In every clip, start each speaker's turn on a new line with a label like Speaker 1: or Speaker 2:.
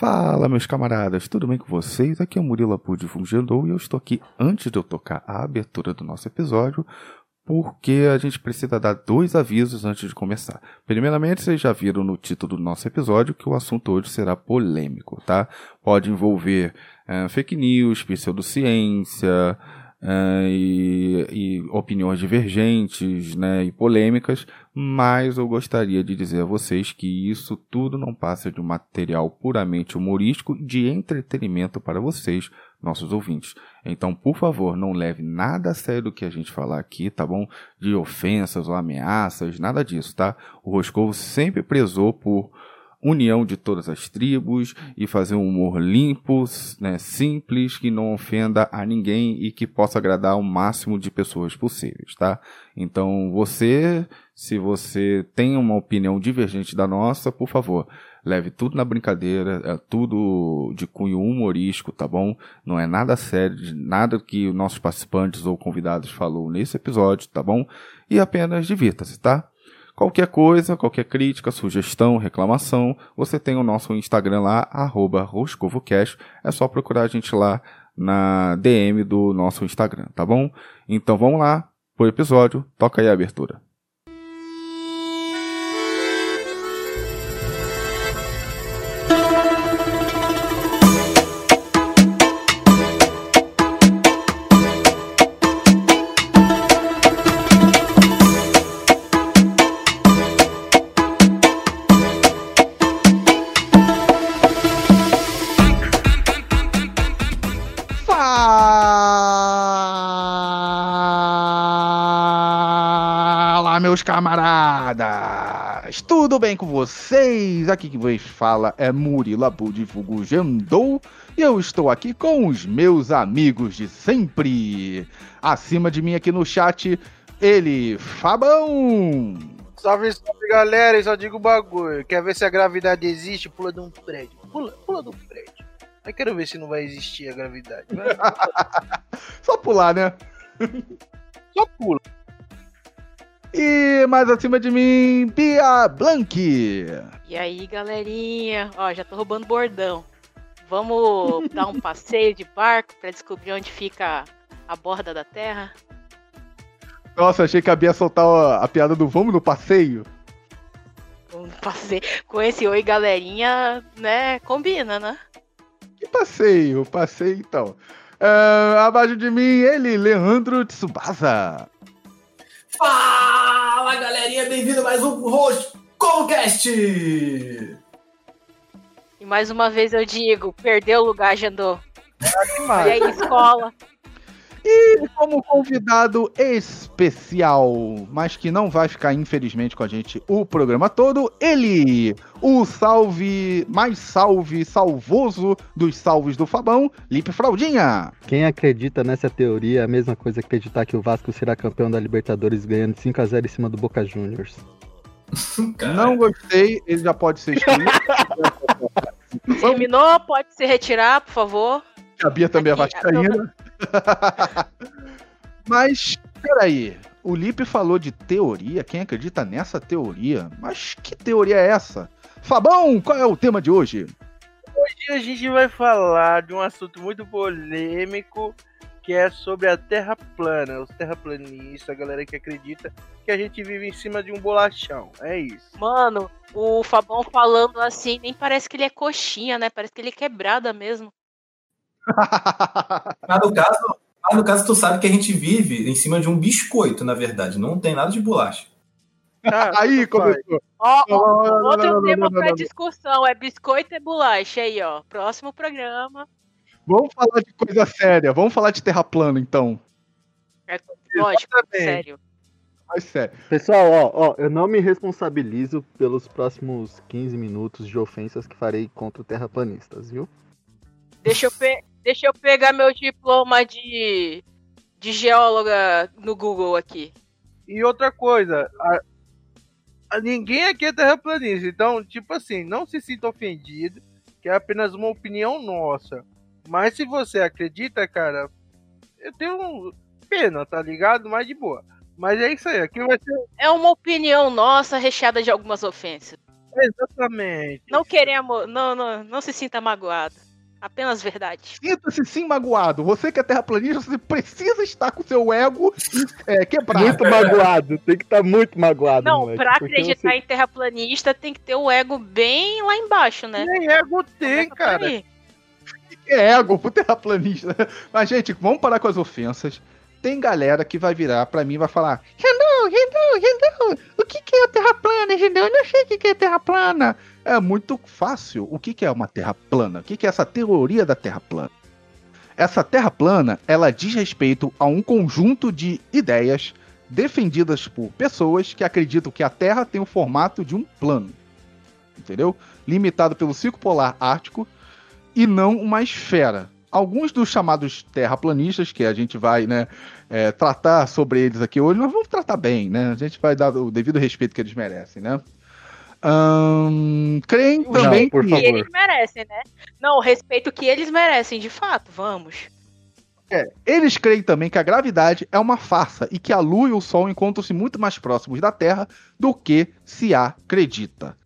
Speaker 1: Fala, meus camaradas, tudo bem com vocês? Aqui é o Murilo Apu de Fungendou e eu estou aqui antes de eu tocar a abertura do nosso episódio, porque a gente precisa dar dois avisos antes de começar. Primeiramente, vocês já viram no título do nosso episódio que o assunto hoje será polêmico, tá? Pode envolver é, fake news, pseudociência, uh, e, e, opiniões divergentes né, e polêmicas, mas eu gostaria de dizer a vocês que isso tudo não passa de um material puramente humorístico de entretenimento para vocês, nossos ouvintes. Então, por favor, não leve nada a sério do que a gente falar aqui, tá bom? De ofensas ou ameaças, nada disso, tá? O Roscovo sempre prezou por união de todas as tribos e fazer um humor limpo, né, simples, que não ofenda a ninguém e que possa agradar o máximo de pessoas possíveis, tá? Então, você, se você tem uma opinião divergente da nossa, por favor, leve tudo na brincadeira, é tudo de cunho humorístico, tá bom? Não é nada sério, nada que os nossos participantes ou convidados falou nesse episódio, tá bom? E apenas divirta-se, tá? Qualquer coisa, qualquer crítica, sugestão, reclamação, você tem o nosso Instagram lá, arroba roscovocast. É só procurar a gente lá na DM do nosso Instagram, tá bom? Então vamos lá pro episódio. Toca aí a abertura. Meus camaradas! Tudo bem com vocês? Aqui que vos fala é Murilo Abu de Fugu Jandou e eu estou aqui com os meus amigos de sempre. Acima de mim aqui no chat, ele, Fabão!
Speaker 2: Salve, salve galera, eu só digo bagulho. Quer ver se a gravidade existe? Pula de um prédio. Pula, pula de um prédio. Eu quero ver se não vai existir a gravidade.
Speaker 1: Só pular, né?
Speaker 2: Só pula.
Speaker 1: E mais acima de mim, Bia Blank.
Speaker 3: E aí, galerinha? Ó, já tô roubando bordão. Vamos dar um passeio de barco para descobrir onde fica a borda da Terra?
Speaker 1: Nossa, achei que a Bia soltar a, piada do vamos no passeio.
Speaker 3: Um passeio. Com esse oi, galerinha, né? Combina, né?
Speaker 1: Que passeio? Passeio então. Uh, abaixo de mim, ele, Leandro Tsubasa.
Speaker 4: Fala galerinha, bem-vindo a mais um Host Concast! E
Speaker 3: mais uma vez eu digo, perdeu o lugar, Jandô. E aí, escola.
Speaker 1: E como convidado especial, mas que não vai ficar infelizmente com a gente o programa todo, ele, o salve, mais salve, salvoso dos salves do Fabão, Lipe Fraldinha.
Speaker 5: Quem acredita nessa teoria é a mesma coisa que acreditar que o Vasco será campeão da Libertadores ganhando 5 a 0 em cima do Boca Juniors.
Speaker 1: não gostei, ele já pode ser excluído.
Speaker 3: Terminou, pode se retirar, por favor.
Speaker 1: A Bia também é vascaína. Mas, peraí. O Lipe falou de teoria. Quem acredita nessa teoria? Mas que teoria é essa? Fabão, qual é o tema de hoje?
Speaker 2: Hoje a gente vai falar de um assunto muito polêmico que é sobre a Terra plana, os terraplanistas, a galera que acredita que a gente vive em cima de um bolachão. É isso.
Speaker 3: Mano, o Fabão falando assim, nem parece que ele é coxinha, né? Parece que ele é quebrada mesmo.
Speaker 4: mas, no caso, mas no caso, tu sabe que a gente vive em cima de um biscoito, na verdade. Não tem nada de bolacha.
Speaker 1: Ah, aí começou.
Speaker 3: Ó, ó, outro tema para discussão é biscoito e bolacha aí, ó. Próximo programa.
Speaker 1: Vamos falar de coisa séria. Vamos falar de terra plana, então.
Speaker 3: É, lógico, sério.
Speaker 1: Sério.
Speaker 5: Pessoal, ó, ó, eu não me responsabilizo pelos próximos 15 minutos de ofensas que farei contra terraplanistas, viu?
Speaker 3: Deixa eu, pe deixa eu pegar meu diploma de, de geóloga no Google aqui.
Speaker 2: E outra coisa, a, a ninguém aqui é terraplanista, então, tipo assim, não se sinta ofendido, que é apenas uma opinião nossa. Mas se você acredita, cara, eu tenho pena, tá ligado? Mas de boa. Mas é isso aí, aqui vai ser.
Speaker 3: É uma opinião nossa recheada de algumas ofensas.
Speaker 2: Exatamente.
Speaker 3: Não queremos. Não, não, não se sinta magoado. Apenas verdade.
Speaker 6: Sinta-se sim magoado. Você que é terraplanista, você precisa estar com seu ego é, quebrado.
Speaker 5: Muito magoado, tem que estar muito magoado.
Speaker 3: Não,
Speaker 5: moleque,
Speaker 3: pra acreditar
Speaker 5: você-
Speaker 3: em terraplanista tem que ter o ego bem lá embaixo, né?
Speaker 2: Nem ego tem,
Speaker 3: Começa por
Speaker 2: cara.
Speaker 3: aí.
Speaker 6: é ego pro terraplanista. Mas, gente, vamos parar com as ofensas. Tem galera que vai virar pra mim e vai falar: Renan, Renan, Renan, o que, que é terra plana, Renan? Eu não sei o que, que é terra plana. É muito fácil. O que, que é uma terra plana? O que, que é essa teoria da terra plana? Essa terra plana, ela diz respeito a um conjunto de ideias defendidas por pessoas que acreditam que a Terra tem o formato de um plano. Entendeu? Limitado pelo ciclo polar ártico e não uma esfera. Alguns dos chamados terraplanistas, que a gente vai né, é, tratar sobre eles aqui hoje, nós vamos tratar bem, né? A gente vai dar o devido respeito que eles merecem, né? Ahn, creem
Speaker 5: Não,
Speaker 6: também
Speaker 5: por
Speaker 6: que
Speaker 3: Que
Speaker 5: favor.
Speaker 3: eles merecem, né? Não, o respeito que eles merecem, de fato, vamos.
Speaker 6: eles creem também que a gravidade é uma farsa e que a Lua e o Sol encontram-se muito mais próximos da Terra do que se acredita.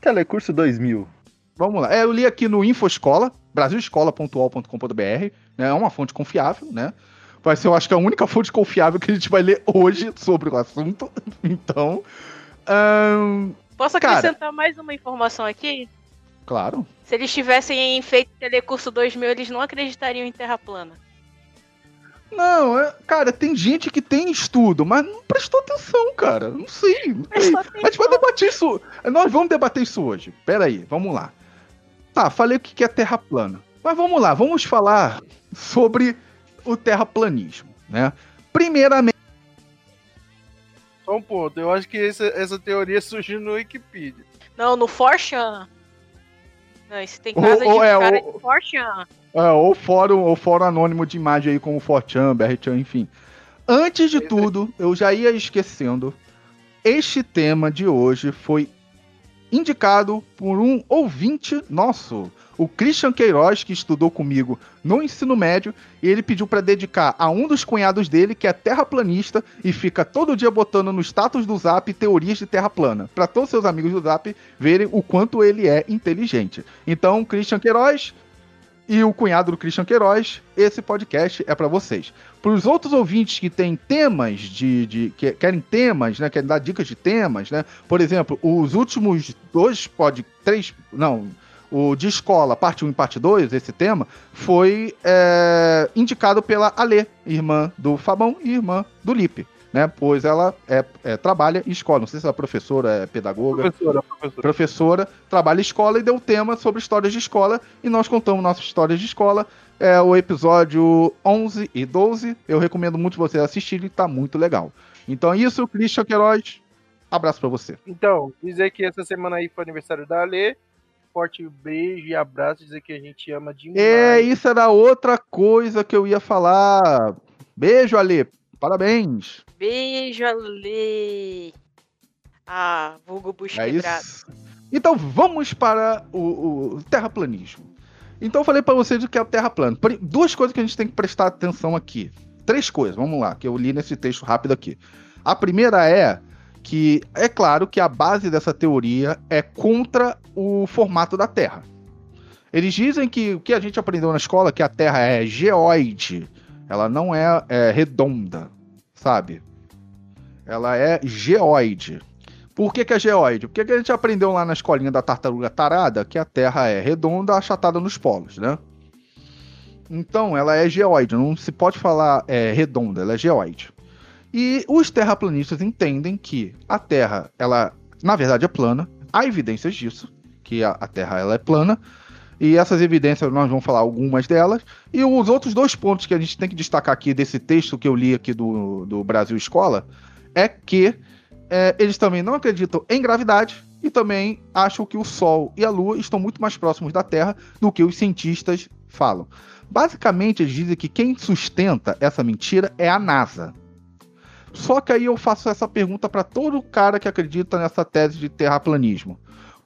Speaker 5: Telecurso 2000.
Speaker 6: Vamos lá. É, eu li aqui no Infoscola, brasilescola.ol.com.br, né? É uma fonte confiável, né? Vai ser, eu acho que é a única fonte confiável que a gente vai ler hoje sobre o assunto. Então, ahn,
Speaker 3: Posso
Speaker 6: Cara.
Speaker 3: acrescentar mais uma informação aqui?
Speaker 6: claro.
Speaker 3: Se eles tivessem feito Telecurso 2000, eles não acreditariam em Terra plana.
Speaker 6: Não, é- cara, tem gente que tem estudo, mas não prestou atenção, cara. Não sei. Não sei.
Speaker 3: Prestou
Speaker 6: A gente vai debater isso. Nós vamos debater isso hoje. Pera aí, vamos lá. Tá, falei o que é terra plana. Mas vamos lá, vamos falar sobre o terraplanismo, né? Primeiramente,
Speaker 2: Só um ponto. Eu acho que essa, essa teoria surgiu no Wikipedia.
Speaker 3: Não, no Forchan. Não, isso tem casa
Speaker 6: ou
Speaker 3: de
Speaker 6: é,
Speaker 3: cara
Speaker 6: ou-
Speaker 3: de Forchan.
Speaker 6: é, ou fórum, ou fórum anônimo de imagem aí como Forchan, Berchan, enfim. Antes de tudo, eu já ia esquecendo. Este tema de hoje foi indicado por um ouvinte nosso, o Christian Queiroz, que estudou comigo no ensino médio, e ele pediu para dedicar a um dos cunhados dele, que é terraplanista, e fica todo dia botando no status do Zap teorias de terra plana, para todos seus amigos do Zap verem o quanto ele é inteligente. Então, Christian Queiroz e o cunhado do Christian Queiroz, esse podcast é para vocês. Para os outros ouvintes que têm temas de, de que querem temas, né, querem dar dicas de temas, né? Por exemplo, os últimos dois pod três, não, o de escola, parte 1 e parte 2, esse tema, foi é, indicado pela Alê, irmã do Fabão e irmã do Lipe, né? Pois ela é, é, trabalha em escola, não sei se ela é professora, é pedagoga,
Speaker 2: Professora, professora.
Speaker 6: professora, trabalha escola e deu tema sobre histórias de escola e nós contamos nossas histórias de escola. É o episódio 11 e 12. Eu recomendo muito vocês assistirem, tá muito legal. Então é isso, Christian Queiroz. Abraço pra você.
Speaker 2: Então, dizer que essa semana aí foi aniversário da Alê. Forte beijo e abraço. Dizer que a gente ama demais.
Speaker 6: É, isso era outra coisa que eu ia falar. Beijo, Ale. Parabéns.
Speaker 3: Beijo, Ale. Ah, vulgo bucho
Speaker 6: É
Speaker 3: quebrado.
Speaker 6: isso. Então vamos para o, o terraplanismo. Então eu falei para vocês o que é o terra plana. Duas coisas que a gente tem que prestar atenção aqui. Três coisas, vamos lá, que eu li nesse texto rápido aqui. A primeira é que é claro que a base dessa teoria é contra o formato da Terra. Eles dizem que o que a gente aprendeu na escola que a Terra é geoide, ela não é, é redonda, sabe? Ela é geoide. Por que, que é geoide? Porque a gente aprendeu lá na escolinha da tartaruga tarada que a Terra é redonda, achatada nos polos, né? Então, ela é geoide, não se pode falar é, redonda, ela é geoide. E os terraplanistas entendem que a Terra, ela, na verdade, é plana. Há evidências disso, que a, a Terra ela é plana. E essas evidências, nós vamos falar algumas delas. E os outros dois pontos que a gente tem que destacar aqui desse texto que eu li aqui do, do Brasil Escola é que é, eles também não acreditam em gravidade e também acham que o Sol e a Lua estão muito mais próximos da Terra do que os cientistas falam. Basicamente, eles dizem que quem sustenta essa mentira é a NASA. Só que aí eu faço essa pergunta para todo cara que acredita nessa tese de terraplanismo.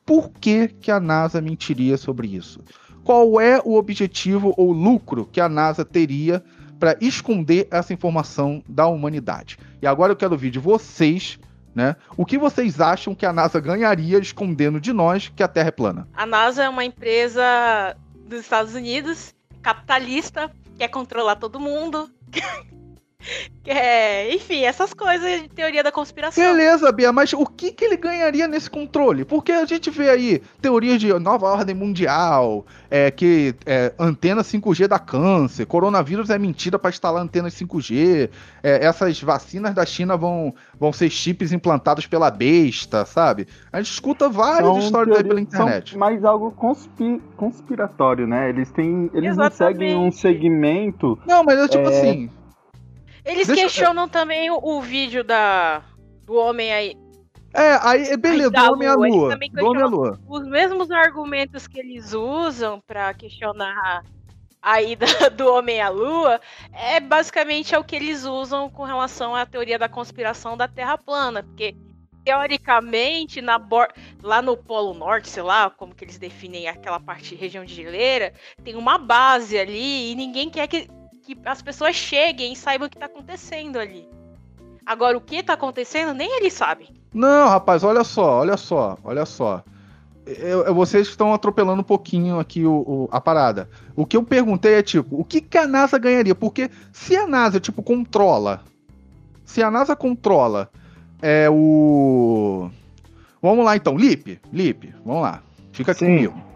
Speaker 6: Por que, que a NASA mentiria sobre isso? Qual é o objetivo ou lucro que a NASA teria para esconder essa informação da humanidade? E agora eu quero ouvir de vocês né? O que vocês acham que a NASA ganharia escondendo de nós que a Terra é plana?
Speaker 3: A NASA é uma empresa dos Estados Unidos, capitalista, quer controlar todo mundo. quer, enfim, essas coisas de teoria da conspiração.
Speaker 6: Beleza, Bia, mas o que, que ele ganharia nesse controle? Porque a gente vê aí teorias de nova ordem mundial, é, que é, antena 5G dá câncer, coronavírus é mentira para instalar antenas 5G, é, essas vacinas da China vão, vão ser chips implantados pela besta, sabe? A gente escuta várias
Speaker 5: São
Speaker 6: histórias aí pela
Speaker 5: teorias-
Speaker 6: internet.
Speaker 5: São mais algo conspi- conspiratório, né? Eles têm. Eles não seguem um
Speaker 3: Exatamente.
Speaker 5: segmento.
Speaker 6: Não, mas é tipo
Speaker 5: É.
Speaker 6: assim.
Speaker 3: Eles
Speaker 6: Deixa eu-
Speaker 3: questionam também o, o vídeo da, do homem aí.
Speaker 6: É, aí, beleza,
Speaker 3: Aí dá
Speaker 6: do homem à
Speaker 3: lua,
Speaker 6: Do homem à lua.
Speaker 3: Os mesmos argumentos que eles usam pra questionar a ida do homem à lua é basicamente é o que eles usam com relação à teoria da conspiração da Terra plana, porque teoricamente na lá no Polo Norte, sei lá, como que eles definem aquela parte região de geleira, tem uma base ali e ninguém quer que, que as pessoas cheguem e saibam o que tá acontecendo ali. Agora o que tá acontecendo nem eles sabem.
Speaker 6: Não, rapaz, olha só, olha só, olha só. Eu- eu- vocês estão atropelando um pouquinho aqui o, o- a parada. O que eu perguntei é, tipo, o que, que a NASA ganharia? Porque se a NASA, tipo, controla. Se a NASA controla é o. Vamos lá então, Lipe, Lipe, vamos lá. Fica aqui
Speaker 5: Sim.
Speaker 6: comigo.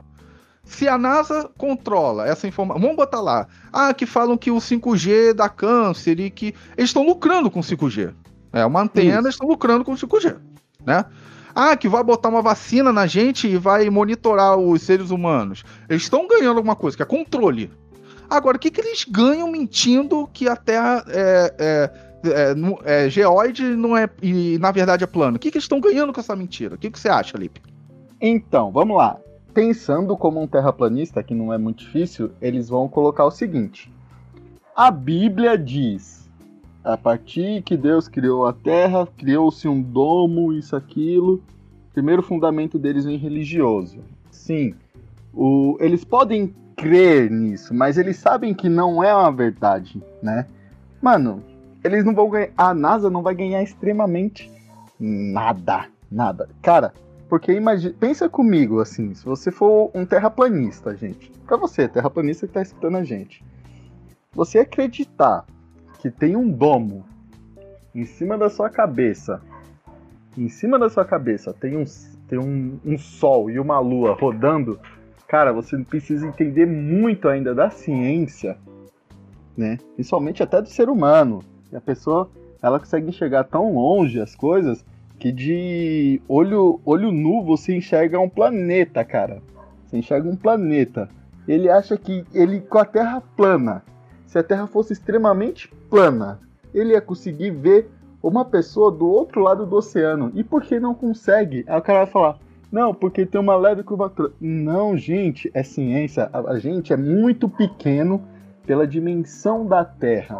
Speaker 6: Se a NASA controla essa informação. Vamos botar lá. Ah, que falam que o 5G dá câncer e que. Eles estão lucrando com o 5G. É, uma antena,
Speaker 5: Isso.
Speaker 6: estão lucrando com o 5G. Né? Ah, que vai botar uma vacina na gente e vai monitorar os seres humanos. Eles estão ganhando alguma coisa, que é controle. Agora, o que, que eles ganham mentindo que a Terra é, é, é, é geóide não é, e na verdade é plano? O que, que eles estão ganhando com essa mentira? O que, que você acha, Lipe?
Speaker 5: Então, vamos lá. Pensando como um terraplanista, que não é muito difícil, eles vão colocar o seguinte: a Bíblia diz, a partir que Deus criou a Terra, criou-se um domo, isso, aquilo. Primeiro fundamento deles vem religioso. Sim, o- eles podem crer nisso, mas eles sabem que não é uma verdade, né? Mano, eles não vão ganhar. A NASA não vai ganhar extremamente nada, nada. Cara, porque imagina, pensa comigo assim, se você for um terraplanista, gente, pra você, terraplanista que tá escutando a gente, você acreditar que tem um domo em cima da sua cabeça, em cima da sua cabeça tem um, tem um, um sol e uma lua rodando, cara, você precisa entender muito ainda da ciência, né? Principalmente até do ser humano. E a pessoa, ela consegue enxergar tão longe as coisas que de olho, olho nu você enxerga um planeta, cara. Você enxerga um planeta. Ele acha que ele com a Terra plana, se a Terra fosse extremamente plana, ele ia conseguir ver uma pessoa do outro lado do oceano. E por que não consegue? Aí o cara vai falar: "Não, porque tem uma leve curvatura". Não, gente, é ciência. A, gente é muito pequeno pela dimensão da Terra.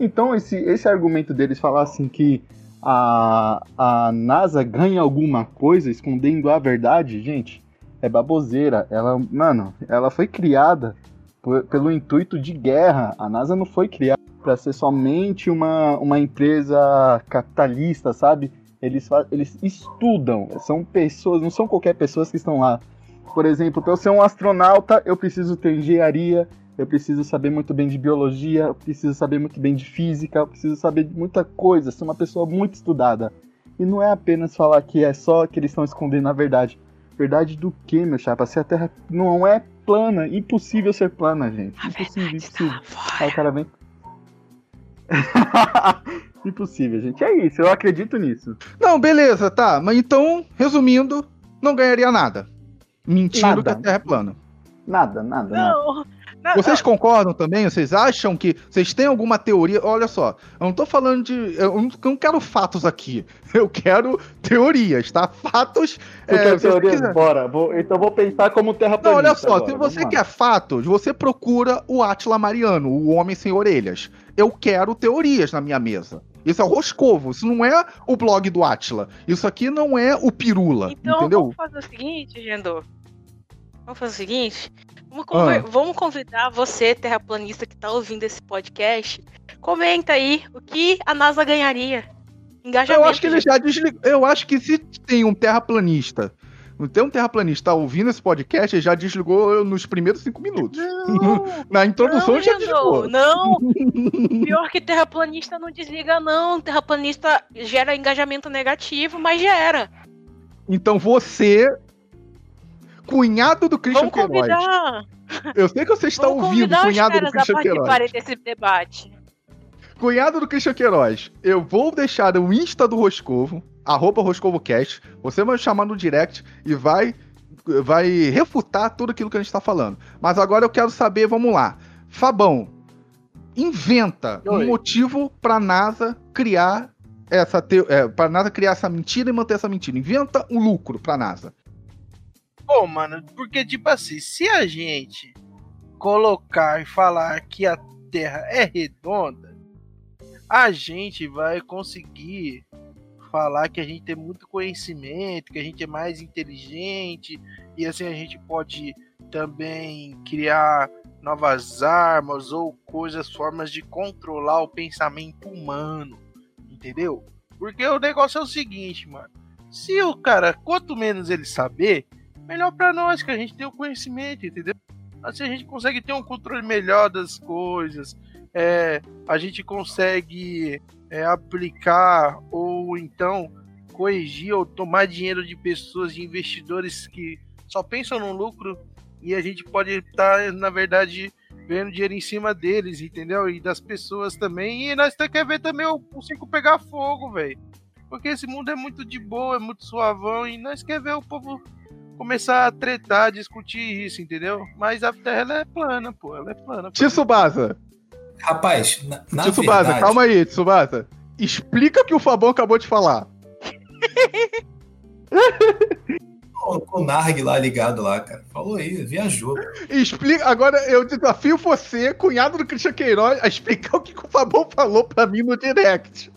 Speaker 5: Então esse, esse argumento deles falar assim que a, a NASA ganha alguma coisa escondendo a verdade, gente, é baboseira. Ela, mano, ela foi criada por- pelo intuito de guerra. A NASA não foi criada para ser somente uma, uma empresa capitalista, sabe? Eles, eles estudam, são pessoas, não são qualquer pessoas que estão lá. Por exemplo, para eu ser um astronauta, eu preciso ter engenharia, eu preciso saber muito bem de biologia, eu preciso saber muito bem de física, eu preciso saber de muita coisa, ser uma pessoa muito estudada. E não é apenas falar que é só que eles estão escondendo a verdade. Verdade do que, meu chapa? Se a Terra não é plana, impossível ser plana, gente. Impossível,
Speaker 3: Está
Speaker 5: impossível. Aí o cara vem. impossível, gente. É isso, eu acredito nisso.
Speaker 6: Não, beleza, tá. Mas então, resumindo, não ganharia nada. Mentindo
Speaker 5: Nada.
Speaker 6: que a Terra é plana.
Speaker 5: Nada, nada, nada.
Speaker 3: Não, não,
Speaker 6: Vocês concordam também? Vocês acham que. Vocês têm alguma teoria? Olha só, eu não tô falando de. Eu não, eu não quero fatos aqui. Eu quero teorias, tá? Fatos.
Speaker 5: Você
Speaker 6: é,
Speaker 5: quer
Speaker 6: se você
Speaker 5: teoria?
Speaker 6: quiser-
Speaker 5: Bora, vou- então vou pensar como
Speaker 6: Não,
Speaker 5: terraplanista.
Speaker 6: olha só,
Speaker 5: agora,
Speaker 6: se
Speaker 5: vamos
Speaker 6: você
Speaker 5: lá.
Speaker 6: quer fatos, você procura o Atila Mariano, o homem sem orelhas. Eu quero teorias na minha mesa. Isso é o Roscovo, isso não é o blog do Atila. Isso aqui não é o Pirula,
Speaker 3: Então
Speaker 6: entendeu?
Speaker 3: vamos fazer o seguinte, Gendor. Vamos fazer o seguinte. Vamos, conver-
Speaker 6: Ah.
Speaker 3: vamos convidar você, terraplanista que tá ouvindo esse podcast. Comenta aí o que a NASA ganharia. Engajamento.
Speaker 6: Eu acho que ele já desligou. Eu acho que se tem um terraplanista, não tem um terraplanista ouvindo esse podcast, ele já desligou nos primeiros cinco minutos.
Speaker 3: Não,
Speaker 6: Na introdução
Speaker 3: não,
Speaker 6: já desligou.
Speaker 3: não. Pior que terraplanista não desliga, não. Terraplanista gera engajamento negativo, mas gera.
Speaker 6: Então você, cunhado do Christian
Speaker 3: Vamos
Speaker 6: Queiroz.
Speaker 3: convidar.
Speaker 6: Eu sei que você está
Speaker 3: Vamos
Speaker 6: ouvindo, cunhado do Christian Queiroz.
Speaker 3: desse debate.
Speaker 6: Cunhado do Christian Queiroz, eu vou deixar o Insta do Roscovo, arroba RoscovoCast, você vai chamar no direct e vai, vai refutar tudo aquilo que a gente tá falando. Mas agora eu quero saber, vamos lá. Fabão, inventa
Speaker 2: Oi.
Speaker 6: um motivo pra NASA criar essa te... é, pra NASA criar essa mentira e manter essa mentira. Inventa um lucro pra NASA.
Speaker 2: Pô, mano, porque, tipo assim, se a gente colocar e falar que a Terra é redonda, a gente vai conseguir falar que a gente tem muito conhecimento, que a gente é mais inteligente, e assim a gente pode também criar novas armas ou coisas, formas de controlar o pensamento humano, entendeu? Porque o negócio é o seguinte, mano. Se o cara, quanto menos ele saber, melhor pra nós, que a gente tem o conhecimento, entendeu? Assim a gente consegue ter um controle melhor das coisas, é, a gente consegue é, aplicar ou então corrigir ou tomar dinheiro de pessoas, de investidores que só pensam no lucro e a gente pode estar, na verdade, vendo dinheiro em cima deles, entendeu? E das pessoas também. E nós quer ver também o, o cinco pegar fogo, velho. Porque esse mundo é muito de boa, é muito suavão e nós quer ver o povo começar a tretar, discutir isso, entendeu? Mas a Terra ela é plana, pô, ela é plana.
Speaker 6: Tsubasa,
Speaker 4: Rapaz, na, na
Speaker 6: Tsubasa,
Speaker 4: verdade...
Speaker 6: calma aí, Tsubasa. Explica o que o Fabão acabou de falar.
Speaker 4: Com o Narg lá ligado lá, cara. Falou aí, viajou.
Speaker 6: Explica, agora eu desafio você, cunhado do Christian Queiroz, a explicar o que, que o Fabão falou pra mim no direct.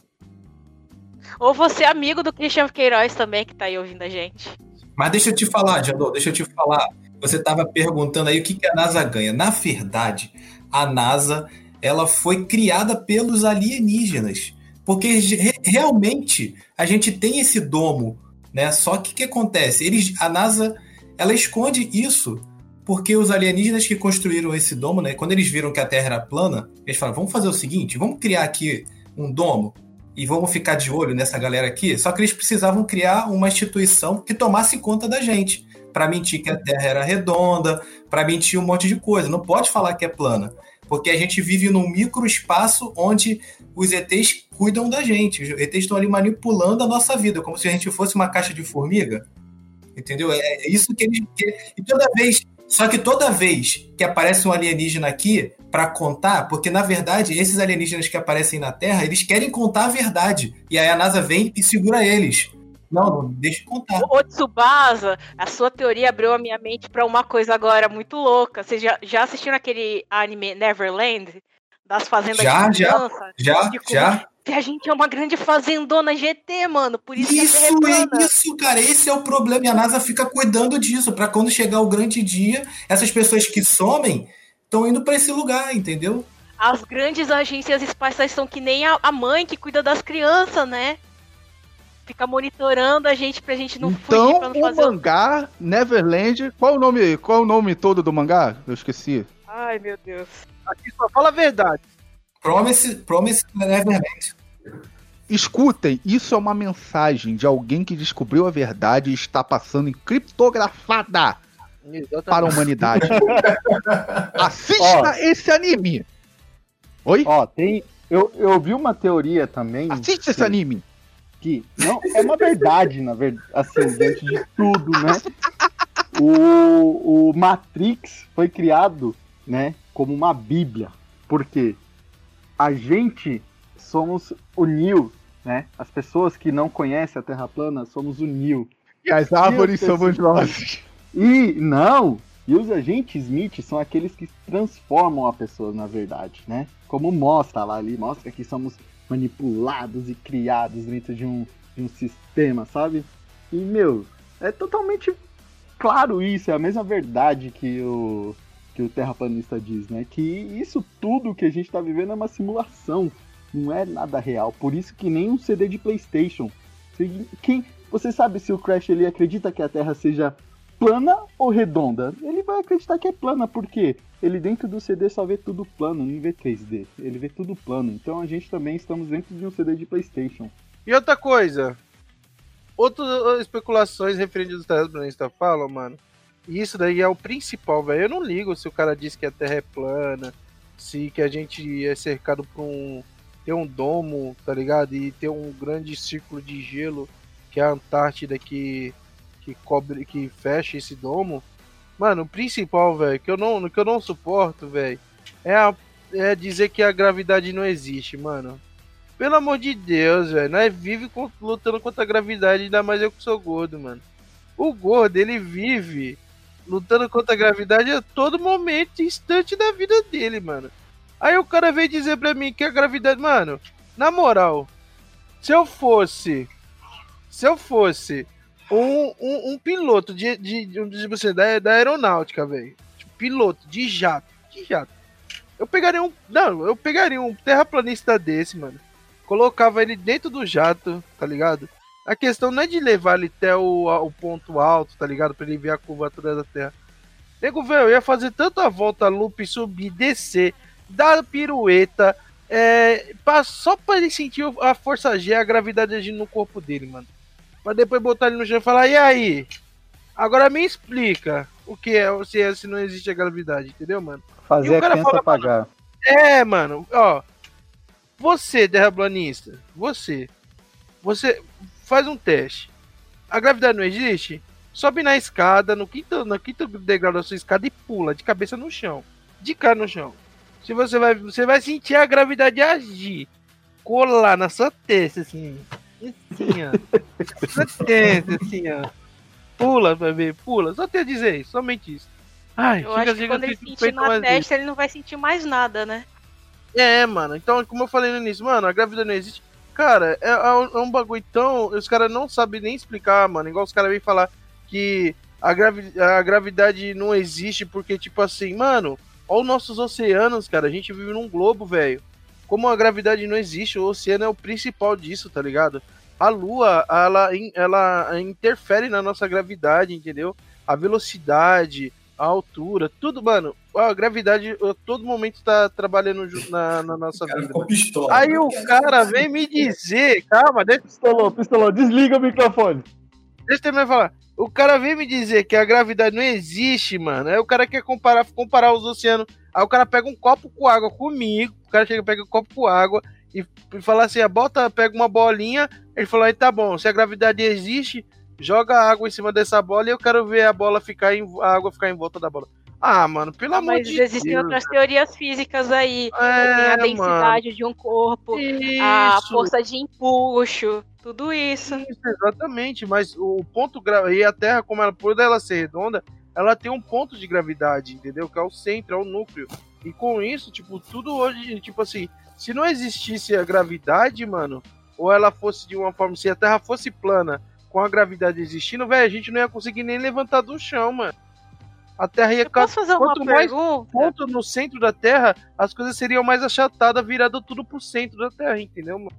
Speaker 3: Ou você é amigo do Christian Queiroz também, que tá aí ouvindo a gente.
Speaker 4: Mas deixa eu te falar, Jandô, deixa eu te falar. Você estava perguntando aí o que, que a NASA ganha. Na verdade, a NASA ela foi criada pelos alienígenas. Porque re- realmente a gente tem esse domo, né? Só que o que acontece? Eles, a NASA ela esconde isso porque os alienígenas que construíram esse domo, né? Quando eles viram que a Terra era plana, eles falaram: vamos fazer o seguinte, vamos criar aqui um domo e vamos ficar de olho nessa galera aqui. Só que eles precisavam criar uma instituição que tomasse conta da gente. Para mentir que a Terra era redonda, para mentir um monte de coisa. Não pode falar que é plana. Porque a gente vive num microespaço onde os ETs cuidam da gente. Os ETs estão ali manipulando a nossa vida, como se a gente fosse uma caixa de formiga. Entendeu? É é isso que eles. E toda vez. Só que toda vez que aparece um alienígena aqui para contar, porque na verdade esses alienígenas que aparecem na Terra, eles querem contar a verdade. E aí a NASA vem e segura eles. Não, não deixa eu contar.
Speaker 3: Ô, Tsubasa, a sua teoria abriu a minha mente pra uma coisa agora muito louca. Vocês já, já assistiram aquele anime Neverland? Das fazendas
Speaker 4: Já,
Speaker 3: de
Speaker 4: já.
Speaker 3: criança?
Speaker 4: Já,
Speaker 3: De como-
Speaker 4: já.
Speaker 3: Que a gente é uma grande fazendona GT, mano. Por isso, que
Speaker 4: Isso,
Speaker 3: é plana.
Speaker 4: é isso, cara. Esse é o problema. E a NASA fica cuidando disso, para quando chegar o grande dia, essas pessoas que somem estão indo para esse lugar, entendeu?
Speaker 3: As grandes agências espaciais são que nem a, a mãe que cuida das crianças, né? Fica monitorando a gente pra gente não fugir,
Speaker 6: então,
Speaker 3: pra não
Speaker 6: o
Speaker 3: fazer. o-
Speaker 6: mangá Neverland. Qual o nome? Qual o nome todo do mangá? Eu esqueci.
Speaker 3: Ai, meu Deus.
Speaker 2: Aqui só fala a verdade.
Speaker 4: Promise, Promise Neverland.
Speaker 6: Escutem, isso é uma mensagem de alguém que descobriu a verdade e está passando em criptografada para a humanidade. Assista
Speaker 5: Ó.
Speaker 6: esse anime! Oi?
Speaker 5: Ó, tem. Eu, eu vi uma teoria também.
Speaker 6: Assiste esse
Speaker 5: que-
Speaker 6: anime!
Speaker 5: que não é uma verdade, na verdade, assim, dentro de tudo, né? O, o Matrix foi criado, né, como uma bíblia. Por quê? A gente somos o Neo, né? As pessoas que não conhecem a Terra plana somos o Neo.
Speaker 6: E as árvores somos nós.
Speaker 5: E não, e os agentes Smith são aqueles que transformam a pessoa, na verdade, né? Como mostra lá ali, mostra que somos manipulados e criados dentro de um, de um sistema, sabe? E, meu, é totalmente claro isso, é a mesma verdade que o, que o terraplanista diz, né? Que isso tudo que a gente tá vivendo é uma simulação. Não é nada real. Por isso que nem um CD de PlayStation. Quem, você sabe se o Crash ele acredita que a Terra seja plana ou redonda? Ele vai acreditar que é plana, porque ele dentro do CD só vê tudo plano, não vê 3D. Ele vê tudo plano. Então a gente também estamos dentro de um CD de PlayStation.
Speaker 2: E outra coisa, outras especulações referentes aos terraplanistas falam, mano. E isso daí é o principal, velho. Eu não ligo se o cara diz que a Terra é plana, se que a gente é cercado por um ter um domo, tá ligado? E ter um grande círculo de gelo que é a Antártida que que cobre que fecha esse domo. Mano, o principal, velho, que eu não que eu não suporto, velho, é a, é dizer que a gravidade não existe, mano. Pelo amor de Deus, velho. Nós vive lutando contra a gravidade, ainda mais eu que sou gordo, mano. O gordo, ele vive lutando contra a gravidade a todo momento, instante da vida dele, mano. Aí o cara veio dizer pra mim que a gravidade. Mano, na moral, se eu fosse. Se eu fosse um, um, um piloto de, de, de, você, da, da aeronáutica, velho. Tipo, piloto de jato. De jato. Eu pegaria um. Não, eu pegaria um terraplanista desse, mano colocava ele dentro do jato, tá ligado? A questão não é de levar ele até o, o ponto alto, tá ligado? Pra ele ver a curvatura da Terra. Nego, velho, ia fazer tanta volta, loop, subir, descer, dar pirueta, é, pra, só pra ele sentir a força G, a gravidade agindo no corpo dele, mano. Pra depois botar ele no chão e falar, e aí? Agora me explica o que é, se, é, se não existe a gravidade, entendeu, mano?
Speaker 5: Fazer a criança fala, pagar. Mano,
Speaker 2: é, mano, ó, você, terraplanista, você, você faz um teste. A gravidade não existe? Sobe na escada, no quinto, no quinto degrau da sua escada e pula de cabeça no chão. De cara no chão. Se você vai, você vai sentir a gravidade agir. Colar na sua testa, assim. Assim, ó. sua testa, assim, ó. Pula, bebê, pula. Só tem a dizer isso, somente isso.
Speaker 3: Ai, Eu acho que quando ele sentir na testa, ele não vai sentir mais nada, né?
Speaker 2: É, mano. Então, como eu falei no início, mano, a gravidade não existe. Cara, é, é, um, é um bagulho tão. Os caras não sabem nem explicar, mano. Igual os caras vêm falar que a, gravi a gravidade não existe porque, tipo assim, mano, olha os nossos oceanos, cara. A gente vive num globo, velho. Como a gravidade não existe, o oceano é o principal disso, tá ligado? A lua, ela, ela interfere na nossa gravidade, entendeu? A velocidade, a altura, tudo, mano. A gravidade a todo momento tá trabalhando na, na nossa vida. Pistola, Aí o cara vem me dizer, calma, deixa.
Speaker 5: Pistolou, pistolou, desliga o microfone.
Speaker 2: Deixa eu terminar falar. O cara vem me dizer que a gravidade não existe, mano. Aí o cara quer comparar, comparar os oceanos. Aí o cara pega um copo com água comigo. O cara chega, pega um copo com água e, e fala assim: ah, bota, pega uma bolinha. Ele falou: aí tá bom, se a gravidade existe, joga água em cima dessa bola e eu quero ver a bola ficar em, a água ficar em volta da bola. Ah, mano, pelo amor Mas de
Speaker 3: Deus. Mas existem outras teorias físicas aí. É, a densidade mano. de um corpo, isso. a força de empuxo, tudo isso. isso.
Speaker 2: Exatamente, mas o ponto e a Terra, como ela por ela ser redonda, ela tem um ponto de gravidade, entendeu? Que é o centro, é o núcleo. E com isso, tipo, tudo hoje, tipo assim, se não existisse a gravidade, mano, ou ela fosse de uma forma, se a Terra fosse plana com a gravidade existindo, velho, a gente não ia conseguir nem levantar do chão, mano. A Terra ia
Speaker 3: ficar. fazer Quanto mais pergunta?
Speaker 2: ponto no centro da Terra, as coisas seriam mais achatadas, virado tudo pro centro da Terra, entendeu, mano?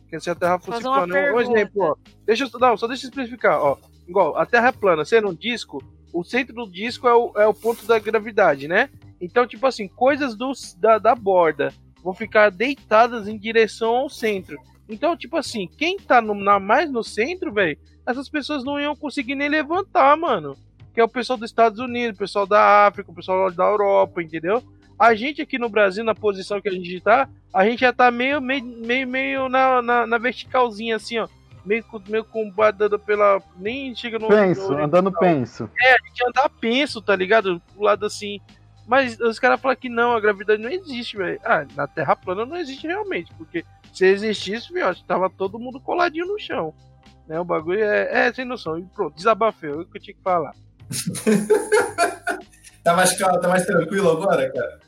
Speaker 2: Porque se a Terra fosse plana. Um exemplo, ó. Deixa eu. Não, só deixa eu explicar, ó. Igual, a Terra é plana, sendo um disco, o centro do disco é o, é o ponto da gravidade, né? Então, tipo assim, coisas do, da, da borda vão ficar deitadas em direção ao centro. Então, tipo assim, quem tá no, na, mais no centro, velho, essas pessoas não iam conseguir nem levantar, mano. Que é o pessoal dos Estados Unidos, o pessoal da África, o pessoal da Europa, entendeu? A gente aqui no Brasil, na posição que a gente tá, a gente já tá meio, meio, meio, meio na, na, na verticalzinha, assim, ó. Meio, meio combadada pela. Nem chega no.
Speaker 5: Penso, no andando penso.
Speaker 2: É, a gente anda penso, tá ligado? Do lado assim. Mas os caras falam que não, a gravidade não existe, velho. Ah, na Terra plana não existe realmente, porque se existisse, viu, tava todo mundo coladinho no chão. Né? O bagulho é, é sem noção. E pronto, desabafei, é o que eu tinha que falar.
Speaker 4: tá, mais calmo, tá mais tranquilo agora, cara?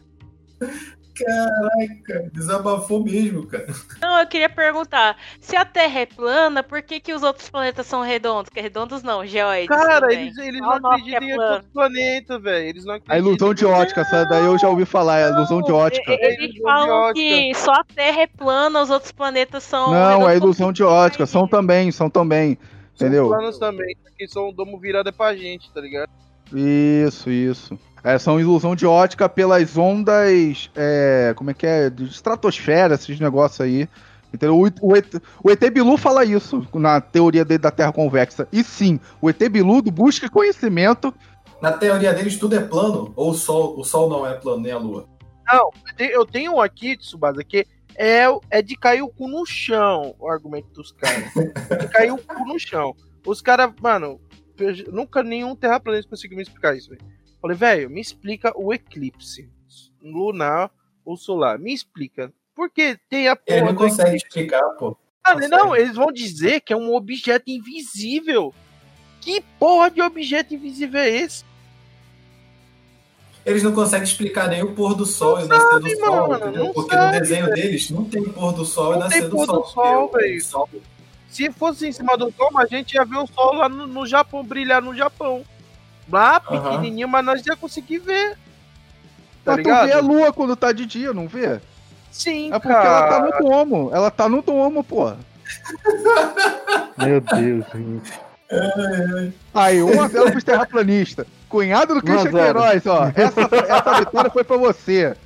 Speaker 4: Caraca, desabafou mesmo, cara.
Speaker 3: Não, eu queria perguntar: se a Terra é plana, por que, que os outros planetas são redondos? Que redondos não, geoides.
Speaker 2: Cara,
Speaker 3: também.
Speaker 2: eles, eles não
Speaker 3: o que é
Speaker 2: acreditam em outros planetas, velho. Eles não
Speaker 6: A
Speaker 2: acreditam.
Speaker 6: ilusão de ótica, essa daí eu já ouvi falar, é a ilusão de ótica.
Speaker 3: E- Eles
Speaker 2: Ilusão
Speaker 3: falam que só a Terra é plana, os outros planetas são.
Speaker 6: Não, é ilusão de ótica, são também, são também.
Speaker 2: São
Speaker 6: entendeu?
Speaker 2: planos também, que são domo virado é pra gente, tá ligado?
Speaker 6: Isso, isso. É, são ilusão de ótica pelas ondas. é, como é que é? De estratosfera, esses negócios aí. Entendeu? O, o, ET, o ET Bilu fala isso na teoria dele da Terra convexa. E sim, o ET Bilu busca conhecimento.
Speaker 4: Na teoria deles, tudo é plano? Ou o Sol, o Sol não é plano, nem a Lua?
Speaker 2: Eu tenho- Eu tenho um aqui, Tsubasa, que é, é de cair o cu no chão, o argumento dos caras. de cair o cu no chão. Os caras, mano, nunca nenhum terraplanista conseguiu me explicar isso, velho. Falei, velho, me explica o eclipse lunar ou solar. Me explica. Por que tem a
Speaker 4: Ele não consegue explicar, pô. Consegue.
Speaker 2: não, eles vão dizer que é um objeto invisível. Que porra de objeto invisível é esse?
Speaker 4: Eles não conseguem explicar nem o pôr do sol e o nascer do sol,
Speaker 2: mano,
Speaker 4: entendeu?
Speaker 2: não
Speaker 4: Porque
Speaker 2: sabe,
Speaker 4: no desenho
Speaker 2: velho.
Speaker 4: deles não tem pôr do sol e
Speaker 2: Não
Speaker 4: nascer
Speaker 2: tem
Speaker 4: do sol.
Speaker 2: do
Speaker 4: porque sol-
Speaker 2: Se fosse em cima do sol, a gente ia ver o sol lá no, no Japão, brilhar no Japão. Lá, pequenininho, mas nós ia conseguir ver. Tá
Speaker 6: Mas tu vê a
Speaker 2: ligado?
Speaker 6: lua quando tá de dia, não vê?
Speaker 2: Sim,
Speaker 6: É porque ela tá
Speaker 2: cara.
Speaker 6: no domo. Ela tá no domo, pô.
Speaker 5: Meu Deus, gente.
Speaker 6: Aí, 1x0 pros terraplanistas. Cunhado do
Speaker 5: 1 a
Speaker 6: Christian
Speaker 5: 0.
Speaker 6: Queiroz, ó. Essa, essa vitória foi pra você.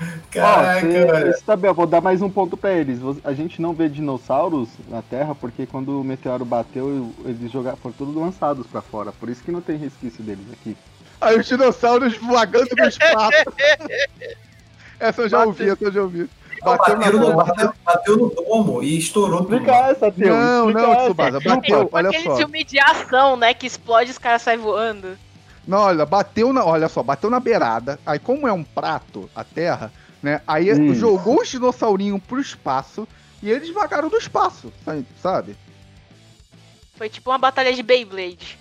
Speaker 4: Caraca,
Speaker 5: cê-
Speaker 4: velho.
Speaker 5: vou dar mais um ponto pra eles. A gente não vê dinossauros na Terra porque quando o meteoro bateu, eles jogaram, foram todos lançados pra fora. Por isso que não tem resquício deles aqui.
Speaker 6: Aí os dinossauros vagando no espaço. Essa eu já ouvi, essa eu já ouvi. Bateu
Speaker 4: Bateu no, bateu, bateu no domo e estourou tudo.
Speaker 5: Explica essa, Teu.
Speaker 6: Não, não. Tsubasa,
Speaker 3: É
Speaker 6: bateu, olha
Speaker 3: aquele
Speaker 6: só.
Speaker 3: filme de ação, né? Que explode e os caras saem voando.
Speaker 6: Não, olha, bateu na. Olha só, bateu na beirada. Aí, como é um prato, a terra, né? Aí
Speaker 5: Isso.
Speaker 6: jogou os dinossaurinhos pro espaço e eles vagaram do espaço, sabe?
Speaker 3: Foi tipo uma batalha de Beyblade.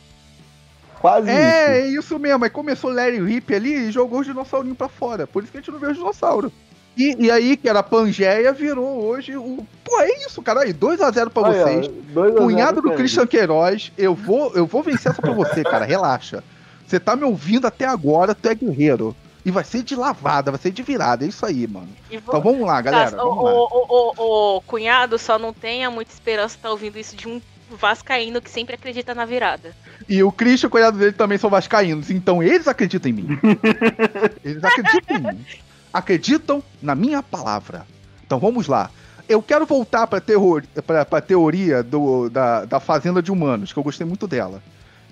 Speaker 5: Quase
Speaker 6: É,
Speaker 5: isso.
Speaker 6: é isso mesmo. Aí começou Larry Rip ali e jogou os dinossaurinhos pra fora. Por isso que a gente não vê os dinossauros. E, e aí, que era a Pangeia, virou hoje o. Pô, é isso, cara. Aí, 2x0 pra vocês.
Speaker 5: dois a zero
Speaker 6: Cunhado do Christian Queiroz, eu vou, eu vou vencer essa pra você, cara. Relaxa. Você tá me ouvindo até agora, tu é guerreiro. E vai ser de lavada, vai ser de virada. É isso aí, mano.
Speaker 3: E vo-
Speaker 6: Então vamos lá, galera.
Speaker 3: Tá, o,
Speaker 6: Vamos lá.
Speaker 3: o, o, o- o cunhado só não tenha muita esperança de tá ouvindo isso de um vascaíno que sempre acredita na virada.
Speaker 6: E o Christian, o cunhado dele, também são vascaínos. Então eles acreditam em mim. eles acreditam em mim. Acreditam na minha palavra. Então vamos lá. Eu quero voltar pra, terror, pra, pra teoria do, da, da Fazenda de Humanos, que eu gostei muito dela.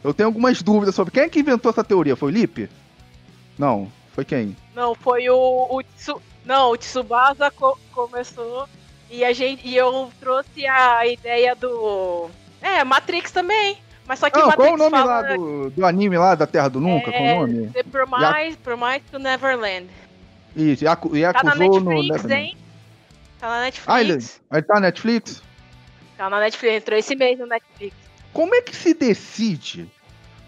Speaker 6: Eu tenho algumas dúvidas sobre quem é que inventou essa teoria. Foi o Lipe? Não. Foi quem?
Speaker 3: Não, foi o, o Tsu- não, o Tsubasa co- começou e a gente e eu trouxe a ideia do é, Matrix também. Mas só que
Speaker 6: Não,
Speaker 3: Matrix
Speaker 6: qual o nome
Speaker 3: fala
Speaker 6: lá do, do anime lá, da Terra do Nunca? Qual o nome?
Speaker 3: The Promise, Promise to Neverland.
Speaker 6: Isso, Yaku,
Speaker 3: Tá na
Speaker 6: no
Speaker 3: Netflix,
Speaker 6: Neverland.
Speaker 3: hein? Tá na Netflix.
Speaker 6: Ah, ele, ele tá na Netflix?
Speaker 3: Tá na Netflix, entrou esse mês no Netflix.
Speaker 6: Como é que se decide?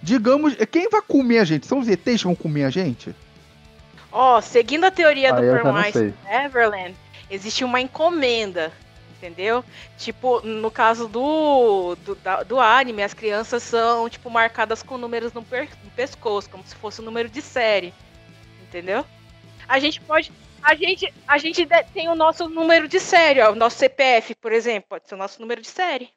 Speaker 6: Digamos, quem vai comer a gente? São os ETs que vão comer a gente?
Speaker 3: Ó, seguindo a teoria do
Speaker 5: já não
Speaker 3: Promise
Speaker 5: sei.
Speaker 3: Neverland, existe uma encomenda, entendeu? Tipo, no caso do, do, da- do anime, as crianças são, tipo, marcadas com números no, per- no pescoço, como se fosse um número de série, entendeu? A gente pode... A gente, a gente tem o nosso número de série, ó, o nosso CPF, por exemplo, pode ser o nosso número de série.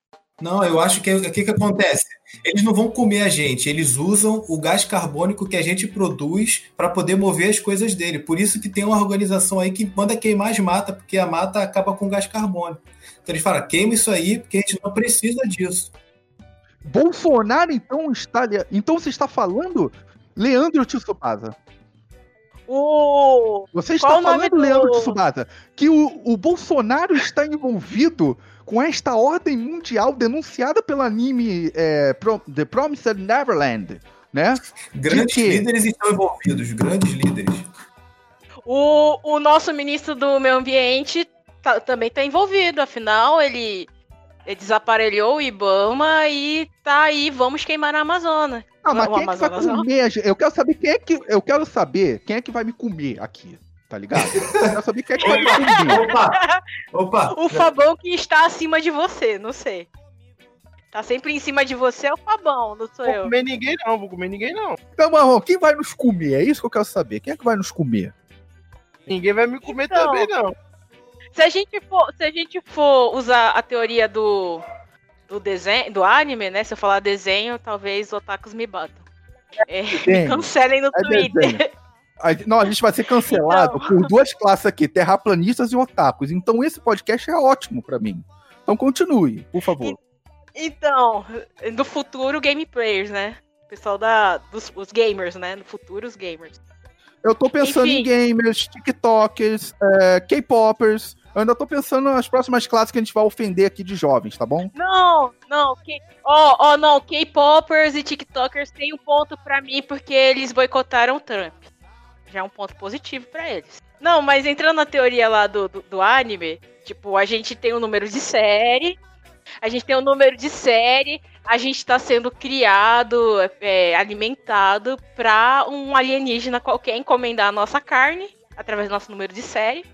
Speaker 4: Não, eu acho que o que, que acontece? Eles não vão comer a gente, eles usam o gás carbônico que a gente produz para poder mover as coisas dele. Por isso que tem uma organização aí que manda queimar as matas, porque a mata acaba com gás carbônico. Então eles falam, queima isso aí, porque a gente não precisa disso.
Speaker 6: Bolsonaro, então, está. Então você está falando Leandro Tsubasa.
Speaker 3: O...
Speaker 6: Você está falando,
Speaker 3: do-
Speaker 6: Leandro Tsubasa, que o, o Bolsonaro está envolvido com esta ordem mundial denunciada pelo anime é, Pro- The Promised Neverland, né?
Speaker 4: Grandes
Speaker 6: quê?
Speaker 4: líderes estão envolvidos, grandes líderes.
Speaker 3: O, o nosso ministro do meio ambiente tá- também está envolvido, afinal, ele, ele desaparelhou o Ibama e tá aí, vamos queimar a Amazônia.
Speaker 6: Ah, mas
Speaker 3: O
Speaker 6: quem é que vai
Speaker 3: Amazonas,
Speaker 6: comer? Eu quero saber quem é que. Eu quero saber quem é que vai me comer aqui. Tá ligado? Eu saber quem é que vai.
Speaker 4: Opa! Opa!
Speaker 3: O Fabão que está acima de você, não sei. Tá sempre em cima de você é o Fabão, não sou
Speaker 2: Vou
Speaker 3: eu.
Speaker 2: comer ninguém não, vou comer ninguém não.
Speaker 6: Então, Marrom, quem vai nos comer? É isso que eu quero saber. Quem é que vai nos comer?
Speaker 2: Ninguém vai me comer
Speaker 3: Então.
Speaker 2: também não.
Speaker 3: Se a gente for, se a gente for usar a teoria do do desenho, do anime, né? Se eu falar desenho, talvez os otakus me batam. É, me
Speaker 6: Desenho.
Speaker 3: cancelem no
Speaker 6: É
Speaker 3: Twitter.
Speaker 6: A- Não, a gente vai ser cancelado
Speaker 3: Então.
Speaker 6: por duas classes aqui, terraplanistas e otakus. Então esse podcast é ótimo pra mim. Então continue, por favor.
Speaker 3: Então, no futuro, game players, né? Pessoal da, dos os gamers, né? No futuro, os gamers.
Speaker 6: Eu tô pensando em
Speaker 3: Enfim.
Speaker 6: gamers, tiktokers, é, k-popers. Eu ainda tô pensando nas próximas classes que a gente vai ofender aqui de jovens, tá bom?
Speaker 3: Não, não, ó, ó, não, K-popers e TikTokers têm um ponto pra mim porque eles boicotaram o Trump. Já é um ponto positivo pra eles. Não, mas entrando na teoria lá do, do, do anime, tipo, a gente tem um número de série, a gente tem um número de série, a gente tá sendo criado, é, alimentado pra um alienígena qualquer encomendar a nossa carne através do nosso número de série.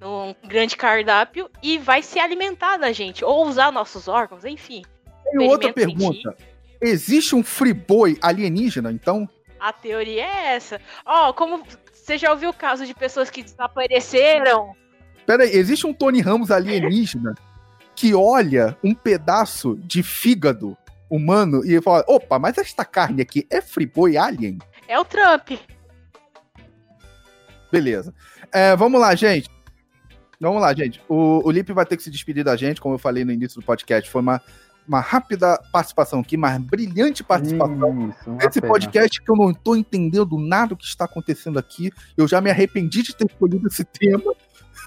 Speaker 3: Num grande cardápio e vai se alimentar da gente, ou usar nossos órgãos, enfim.
Speaker 6: Tem outra pergunta. Existe um friboi alienígena, então?
Speaker 3: A teoria é essa. Ó, como você já ouviu o caso de pessoas que desapareceram?
Speaker 6: Pera aí, existe um Tony Ramos alienígena que olha um pedaço de fígado humano e fala: opa, mas esta carne aqui é friboi alien?
Speaker 3: É o Trump.
Speaker 6: Beleza. É, vamos lá, gente. Vamos lá, gente. O, o Lipe vai ter que se despedir da gente, como eu falei no início do podcast. Foi uma, uma rápida participação aqui, mas brilhante participação.
Speaker 5: Isso, uma
Speaker 6: Esse
Speaker 5: pena.
Speaker 6: podcast que eu não tô entendendo nada do que está acontecendo aqui. Eu já me arrependi de ter escolhido esse tema.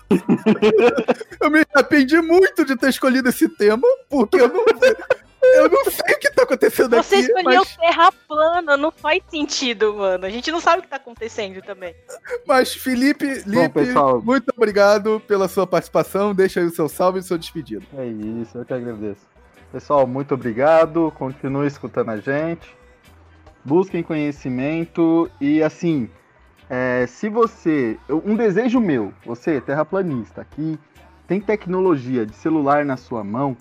Speaker 6: eu me arrependi muito de ter escolhido esse tema, porque eu não, eu não sei o que tá acontecendo
Speaker 3: Você
Speaker 6: aqui.
Speaker 3: escolheu
Speaker 6: Mas,
Speaker 3: terra plana, não faz sentido, mano. A gente não sabe o que tá acontecendo também.
Speaker 6: mas Felipe,
Speaker 5: Bom,
Speaker 6: Lipe,
Speaker 5: pessoal,
Speaker 6: muito obrigado pela sua participação. Deixa aí o seu salve e o seu despedido.
Speaker 5: é isso, eu que agradeço. Pessoal, muito obrigado. Continue escutando a gente. Busquem conhecimento e assim, é, se você. Um desejo meu, você, terraplanista, que tem tecnologia de celular na sua mão,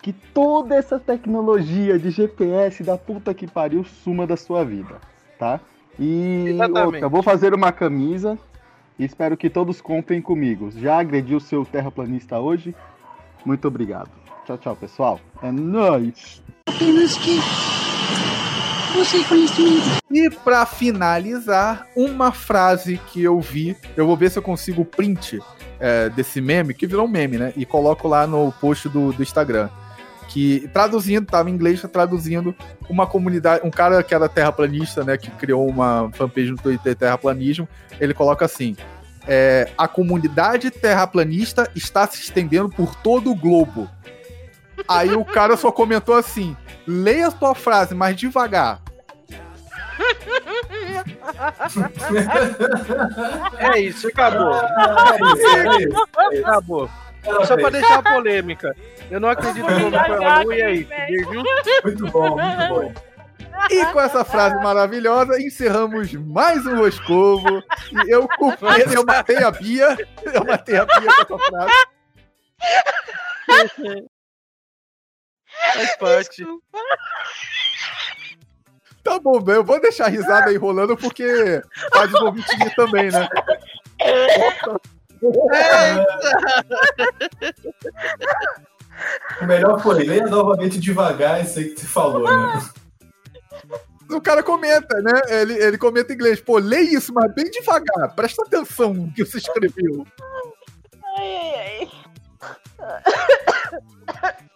Speaker 5: que toda essa tecnologia de GPS da puta que pariu suma da sua vida, tá? E
Speaker 2: Exatamente.
Speaker 5: outra, vou fazer uma camisa e espero que todos comprem comigo. Já agredi o seu terraplanista hoje? Muito obrigado. Tchau, tchau, pessoal. É nóis!
Speaker 7: apenas que você conhecimento.
Speaker 6: E pra finalizar, uma frase que eu vi, eu vou ver se eu consigo o print é, desse meme, que virou um meme, né? E coloco lá no post do, do Instagram. Que traduzindo, tava em inglês, tá traduzindo uma comunidade, um cara que era terraplanista, né? Que criou uma fanpage no Twitter terraplanismo, ele coloca assim. é, a comunidade terraplanista está se estendendo por todo o globo. Aí o cara só comentou assim: leia a sua frase mais devagar.
Speaker 2: É isso, acabou.
Speaker 4: É isso.
Speaker 2: Acabou. Só pra deixar a polêmica. Eu não acredito que o foi e é isso.
Speaker 4: Muito bom, muito bom.
Speaker 6: E com essa frase maravilhosa, encerramos mais um Roscovo. E eu culpei, eu matei a Bia. Eu matei a Bia com essa frase.
Speaker 2: Faz parte.
Speaker 6: Tá bom. Eu vou deixar a risada aí rolando porque faz ouvintes rir também, né?
Speaker 4: O melhor foi, leia novamente devagar isso aí que você falou, né?
Speaker 6: O cara comenta, né? Ele, ele comenta em inglês. Pô, lê isso, mas bem devagar. Presta atenção no que você escreveu.
Speaker 3: Ai, ai, ai.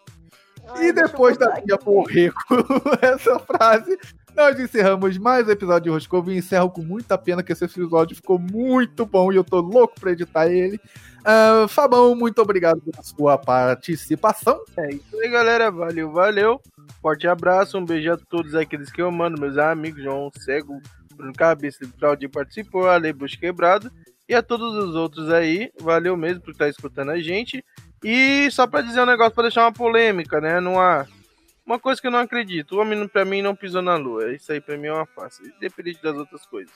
Speaker 6: E depois da Bia morrer com essa frase, nós encerramos mais um episódio de Roscovo e encerro com muita pena que esse episódio ficou muito bom e eu tô louco pra editar ele. Ah, Fabão, muito obrigado pela sua participação.
Speaker 2: É isso aí, galera. Valeu, valeu. Forte abraço, um beijo a todos aqueles que eu mando, meus amigos, João Cego, Bruno Cabeça, Claudio participou, Ale Bush Quebrado, e a todos os outros aí. Valeu mesmo por estar escutando a gente. E só pra dizer um negócio, pra deixar uma polêmica, né? Não há. Uma coisa que eu não acredito: o homem pra mim não pisou na lua. Isso aí pra mim é uma face, independente das outras coisas.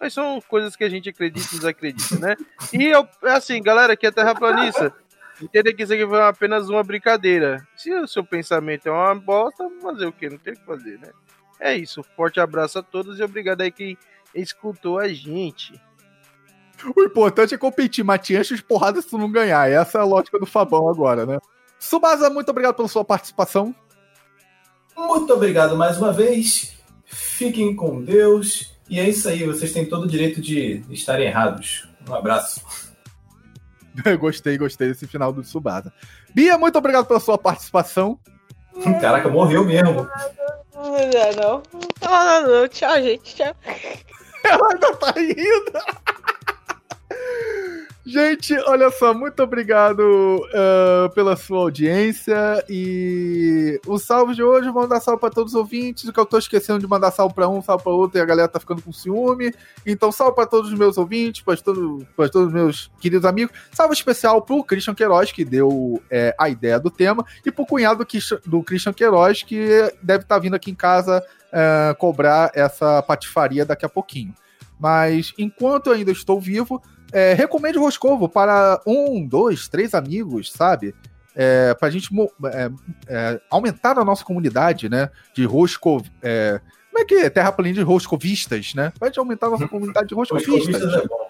Speaker 2: Mas são coisas que a gente acredita e desacredita, né? E eu, assim, galera, que é terraplanista, entenda que isso aqui foi apenas uma brincadeira. Se o seu pensamento é uma bosta, fazer o quê? Não tem o que fazer, né? É isso. Forte abraço a todos e obrigado aí quem escutou a gente.
Speaker 6: O importante é competir, mas te enche de porrada se tu não ganhar. Essa é a lógica do Fabão agora, né? Subasa, muito obrigado pela sua participação.
Speaker 4: Muito obrigado mais uma vez. Fiquem com Deus. E é isso aí, vocês têm todo o direito de estarem errados. Um abraço.
Speaker 6: gostei, gostei desse final do Subasa. Bia, muito obrigado pela sua participação.
Speaker 4: Caraca, morreu mesmo.
Speaker 3: Não, não. Não, não, não. Tchau, gente. Tchau.
Speaker 6: Ela ainda tá rindo. Gente, olha só, muito obrigado uh, pela sua audiência e o salve de hoje, vou mandar salve para todos os ouvintes, que eu tô esquecendo de mandar salve para um, salve para outro e a galera tá ficando com ciúme. Então, salve para todos os meus ouvintes, para todo, todos os meus queridos amigos. Salve especial pro Christian Queiroz, que deu é, a ideia do tema, e pro cunhado do Christian Queiroz, que deve estar tá vindo aqui em casa uh, cobrar essa patifaria daqui a pouquinho. Mas enquanto eu ainda estou vivo, é, recomende o Roscovo para um, dois, três amigos, sabe? É, para a gente é, é, aumentar a nossa comunidade, né? De Roscov. É, como é que é? Terraplanista de Roscovistas, né? Para gente aumentar a nossa comunidade de Roscovistas. é bom.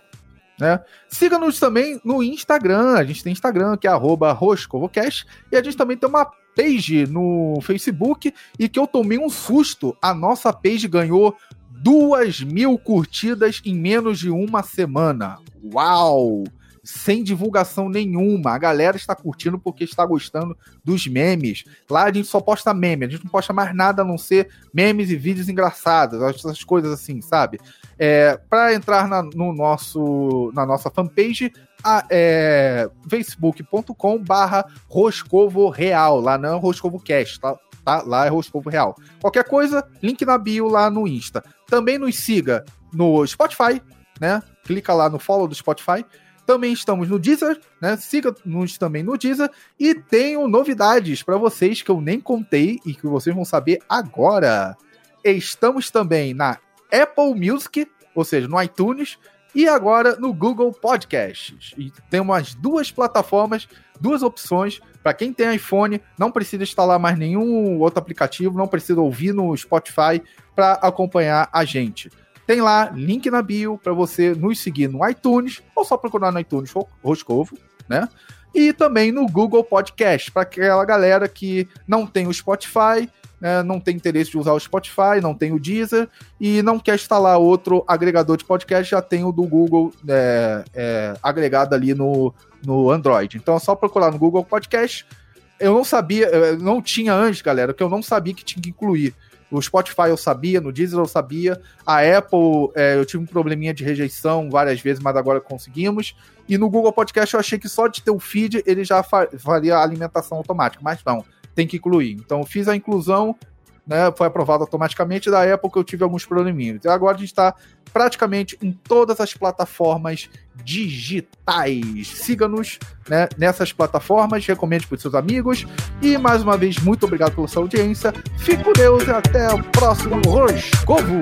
Speaker 6: Né? Siga-nos também no Instagram. A gente tem Instagram, que é Roscovocast. E a gente também tem uma page no Facebook. E que eu tomei um susto. A nossa page ganhou duas mil curtidas em menos de uma semana. Uau! Sem divulgação nenhuma. A galera está curtindo porque está gostando dos memes. Lá a gente só posta meme, a gente não posta mais nada a não ser memes e vídeos engraçados, essas coisas assim, sabe? É, Para entrar na, no nosso, na nossa fanpage, é, facebook.com barra Roscovo Real, lá não é Roscovo Cast, tá? Tá? Lá é Roscovo Real. Qualquer coisa, link na bio lá no Insta. Também nos siga no Spotify, né? Clica lá no follow do Spotify. Também estamos no Deezer, né? Siga-nos também no Deezer. E tenho novidades para vocês que eu nem contei e que vocês vão saber agora. Estamos também na Apple Music, ou seja, no iTunes, e agora no Google Podcasts. E tem umas duas plataformas, duas opções. Para quem tem iPhone, não precisa instalar mais nenhum outro aplicativo, não precisa ouvir no Spotify para acompanhar a gente. Tem lá link na bio para você nos seguir no iTunes, ou só procurar no iTunes Roscovo, né? E também no Google Podcast, para aquela galera que não tem o Spotify, né, não tem interesse de usar o Spotify, não tem o Deezer e não quer instalar outro agregador de podcast, já tem o do Google é, é, agregado ali no, no Android. Então é só procurar no Google Podcast. Eu não sabia, não tinha antes, galera, que eu não sabia que tinha que incluir. O Spotify eu sabia, no Deezer eu sabia. A Apple, é, eu tive um probleminha de rejeição várias vezes, mas agora conseguimos. E no Google Podcast eu achei que só de ter o feed ele já faria a alimentação automática, mas não, tem que incluir. Então fiz a inclusão, né, foi aprovado automaticamente. Da época eu tive alguns probleminhas. E agora a gente está praticamente em todas as plataformas digitais. Siga-nos né, nessas plataformas, recomende para os seus amigos. E mais uma vez, muito obrigado pela sua audiência. Fique com Deus e até o próximo Roscovo!